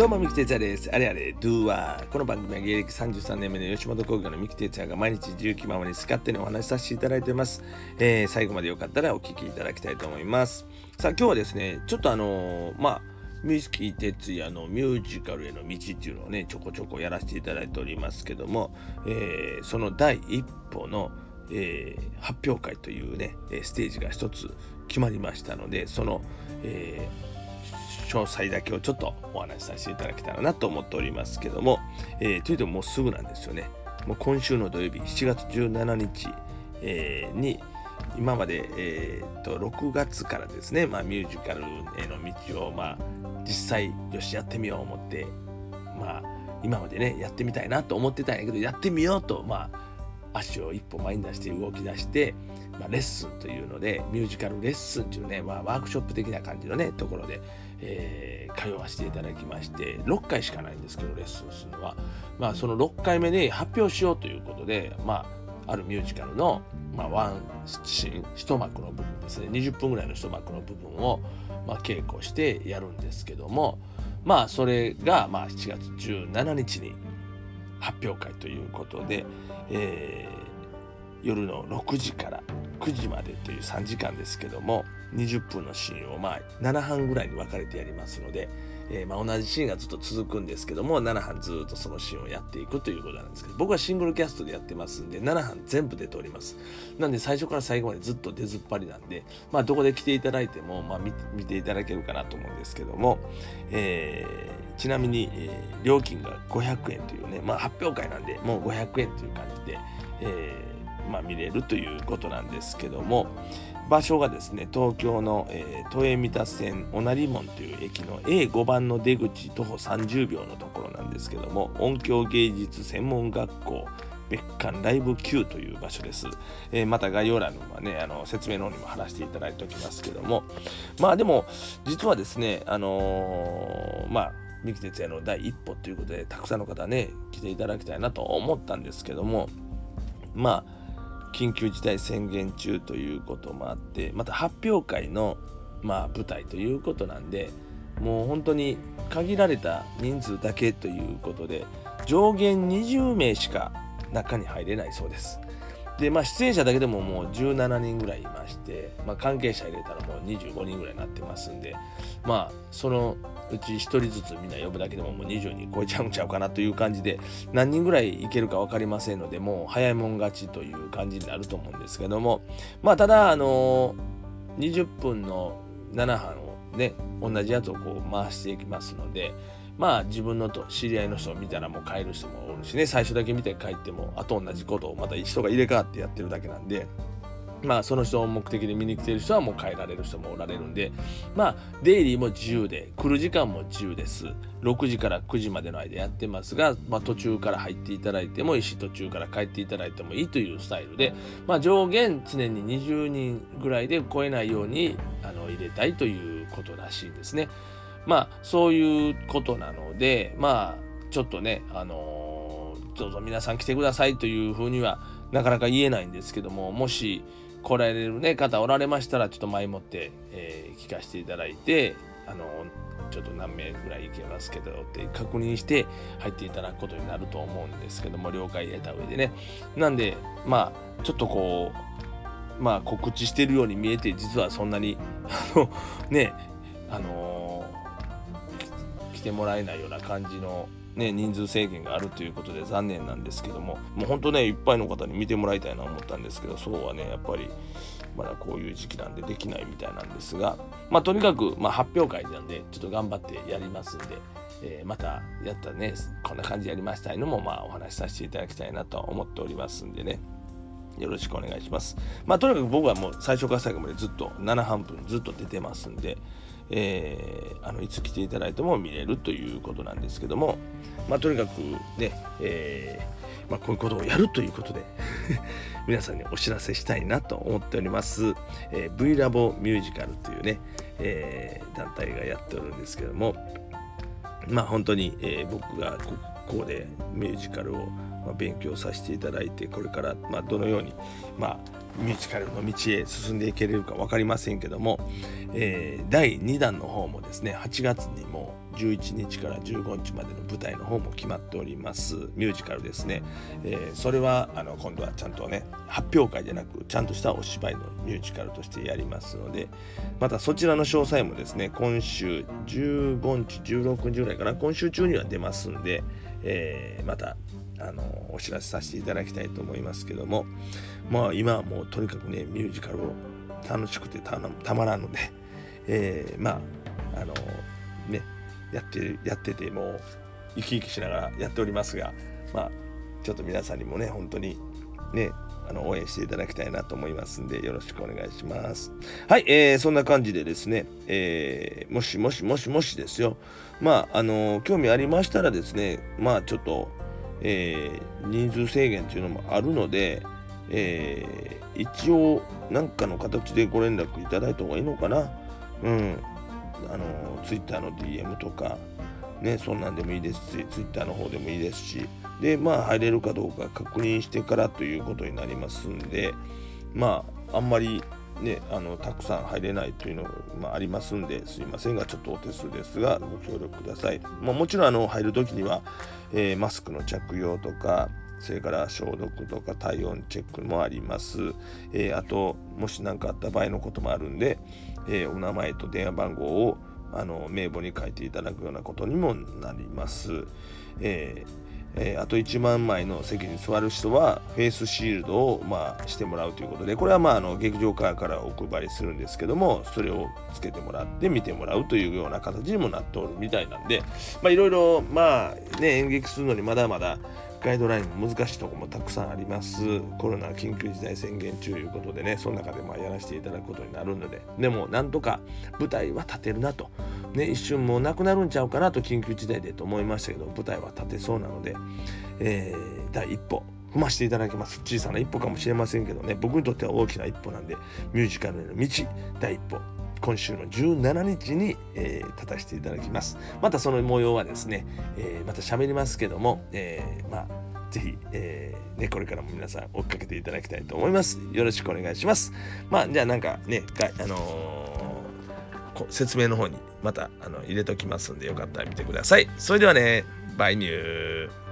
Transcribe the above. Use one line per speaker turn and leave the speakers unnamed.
どうも、三木哲也です。あれあれ、ドゥーワー。この番組は芸歴33年目の吉本興業の三木哲也が毎日自由気ままに使ってにお話しさせていただいてます。えー、最後までよかったらお聞きいただきたいと思います。さあ、今日はですね、ちょっとあのー、まあ、三木哲也のミュージカルへの道っていうのをね、ちょこちょこやらせていただいておりますけども、えー、その第一歩の、えー、発表会というね、ステージが一つ決まりましたので、その、えー詳細だけをちょっとお話しさせていただけたらなと思っておりますけども、えー、というともうすぐなんですよね。もう今週の土曜日7月17日、えー、に今まで、えーと、6月からですね、まあ、ミュージカルへの道を、まあ、実際よしやってみよう思って、まあ、今までねやってみたいなと思ってたんやけどやってみようと、まあ、足を一歩前に出して動き出して、まあ、レッスンというのでミュージカルレッスンというね、まあ、ワークショップ的な感じのねところで、えー、通わせていただきまして6回しかないんですけどレッスンするのは、まあ、その6回目で発表しようということで、まあ、あるミュージカルの、まあ、ワンシーン一幕の部分ですね。20分ぐらいの一幕の部分を、まあ、稽古してやるんですけどもまあそれが、まあ、7月17日に発表会ということで、えー、夜の6時から9時までという3時間ですけども20分のシーンをまあ7半ぐらいに分かれてやりますので、えー、ま同じシーンがずっと続くんですけども7半ずっとそのシーンをやっていくということなんですけど僕はシングルキャストでやってますんで7半全部出ております。なんで最初から最後までずっと出ずっぱりなんでまあどこで来ていただいてもまあ見ていただけるかなと思うんですけども、えー、ちなみに、えー、料金が500円というねまあ発表会なんでもう500円という感じで、えーまあ、見れるということなんですけども場所がですね東京の、えー、都営三田線小成門という駅の A5 番の出口徒歩30秒のところなんですけども音響芸術専門学校別館ライブ Q という場所です。えー、また概要欄にはね、あの説明の方にも貼らせていただいておきますけども、まあでも、実はですね、あのー、まあ、三木哲也の第一歩ということで、たくさんの方ね、来ていただきたいなと思ったんですけども、まあ、緊急事態宣言中ということもあってまた発表会のまあ舞台ということなんでもう本当に限られた人数だけということで上限20名しか中に入れないそうです。でまあ出演者だけでももう17人ぐらいいまして、まあ、関係者入れたらもう25人ぐらいになってますんでまあそのうち1人ずつみんな呼ぶだけでももう20人超えちゃうんちゃうかなという感じで何人ぐらいいけるか分かりませんのでもう早いもん勝ちという感じになると思うんですけどもまあただあの20分の7班をね同じやつをこう回していきますのでまあ自分のと知り合いの人を見たらもう帰る人もおるしね。最初だけ見て帰ってもあと同じことをまた人が入れ替わってやってるだけなんで。まあその人を目的で見に来てる人はもう帰られる人もおられるんで。まあデイリーも自由で来る時間も自由です。6時から9時までの間やってますが、まあ、途中から入っていただいてもいいし途中から帰っていただいてもいいというスタイルで、まあ、上限常に20人ぐらいで超えないようにあの入れたいということらしいんですね。まあそういうことなのでまあちょっとねあのー、どうぞ皆さん来てくださいというふうにはなかなか言えないんですけどももし来られる、ね、方おられましたら、ちょっと前もって、えー、聞かせていただいて、あの、ちょっと何名ぐらい行けますけどって確認して入っていただくことになると思うんですけども、了解得た上でね。なんで、まあ、ちょっとこう、まあ告知してるように見えて、実はそんなに、あの、ね、あの、来てもらえないような感じのね、人数制限があるということで残念なんですけども、もう本当ね、いっぱいの方に見てもらいたいなと思ったんですけど、そうはね、やっぱりまだこういう時期なんでできないみたいなんですが、まあ、とにかく、まあ、発表会なんで、ちょっと頑張ってやりますんで、えー、またやったね、こんな感じやりましたいのも、まあ、お話しさせていただきたいなと思っておりますんでね。よろしくお願いします。まあ、とにかく僕はもう最初から最後までずっと7半分ずっと出てますんで、えー、あのいつ来ていただいても見れるということなんですけども、まあ、とにかくね、えー、まあ、こういうことをやるということで 皆さんにお知らせしたいなと思っております、えー、V ラボミュージカルというね、えー、団体がやっておるんですけどもまあ本当に、え僕がここでミュージカルを勉強させていただいてこれから、まどのように、まあ、ミュージカルの道へ進んでいけれるか分かりませんけども、えー、第2弾の方もですね8月にも11日から15日までの舞台の方も決まっております。ミュージカルですね、えー、それはあの今度はちゃんとね発表会じゃなくちゃんとしたお芝居のミュージカルとしてやりますのでまたそちらの詳細もですね今週15日16日ぐらいかな今週中には出ますんで、えー、またあのお知らせさせていただきたいと思いますけどもまあ今はもうとにかくねミュージカルを楽しくてたまらんので、えー、まああのねやってやっててもう生き生きしながらやっておりますがまあちょっと皆さんにもね本当にねあの応援していただきたいなと思いますんでよろしくお願いします。はい、えー、そんな感じでですね、えー、もしもしもしもしですよまああの興味ありましたらですねまあちょっと、えー、人数制限というのもあるので、えー、一応何かの形でご連絡いただいた方がいいのかな。うん、あのツイッターの DM とかねそんなんでもいいですしツイッターの方でもいいですしでまあ入れるかどうか確認してからということになりますんでまああんまりね、あのたくさん入れないというのが、まあ、りますんですいませんがちょっとお手数ですがご協力ください、まあ、もちろんあの入るときには、えー、マスクの着用とかそれから消毒とか体温チェックもあります、えー、あともし何かあった場合のこともあるんで、えー、お名前と電話番号をあの名簿に書いていただくようなことにもなります。えーえー、あと1万枚の席に座る人はフェイスシールドを、まあ、してもらうということでこれは、まあ、あの劇場側からお配りするんですけどもそれをつけてもらって見てもらうというような形にもなっておるみたいなんでいろいろまあね演劇するのにまだまだガイドライン難しいとこもたくさんあります。コロナ緊急事態宣言中ということでねその中でまあやらせていただくことになるので。でもなんとか舞台は立てるなと、ね、一瞬もうなくなるんちゃうかなと緊急事態でと思いましたけど舞台は立てそうなので、えー、第一歩踏ましていただきます。小さな一歩かもしれませんけどね僕にとっては大きな一歩なんでミュージカルへの道第一歩。今週の17日に、えー、立たせていただきます。またその模様はですね、えー、また喋りますけども、えー、まあ、ぜひ、えー、ね、これからも皆さん追っかけていただきたいと思います。よろしくお願いします。まあ、じゃあなんかね、あのー、説明の方にまたあの入れときますんで、よかったら見てください。それではね、バイニュー。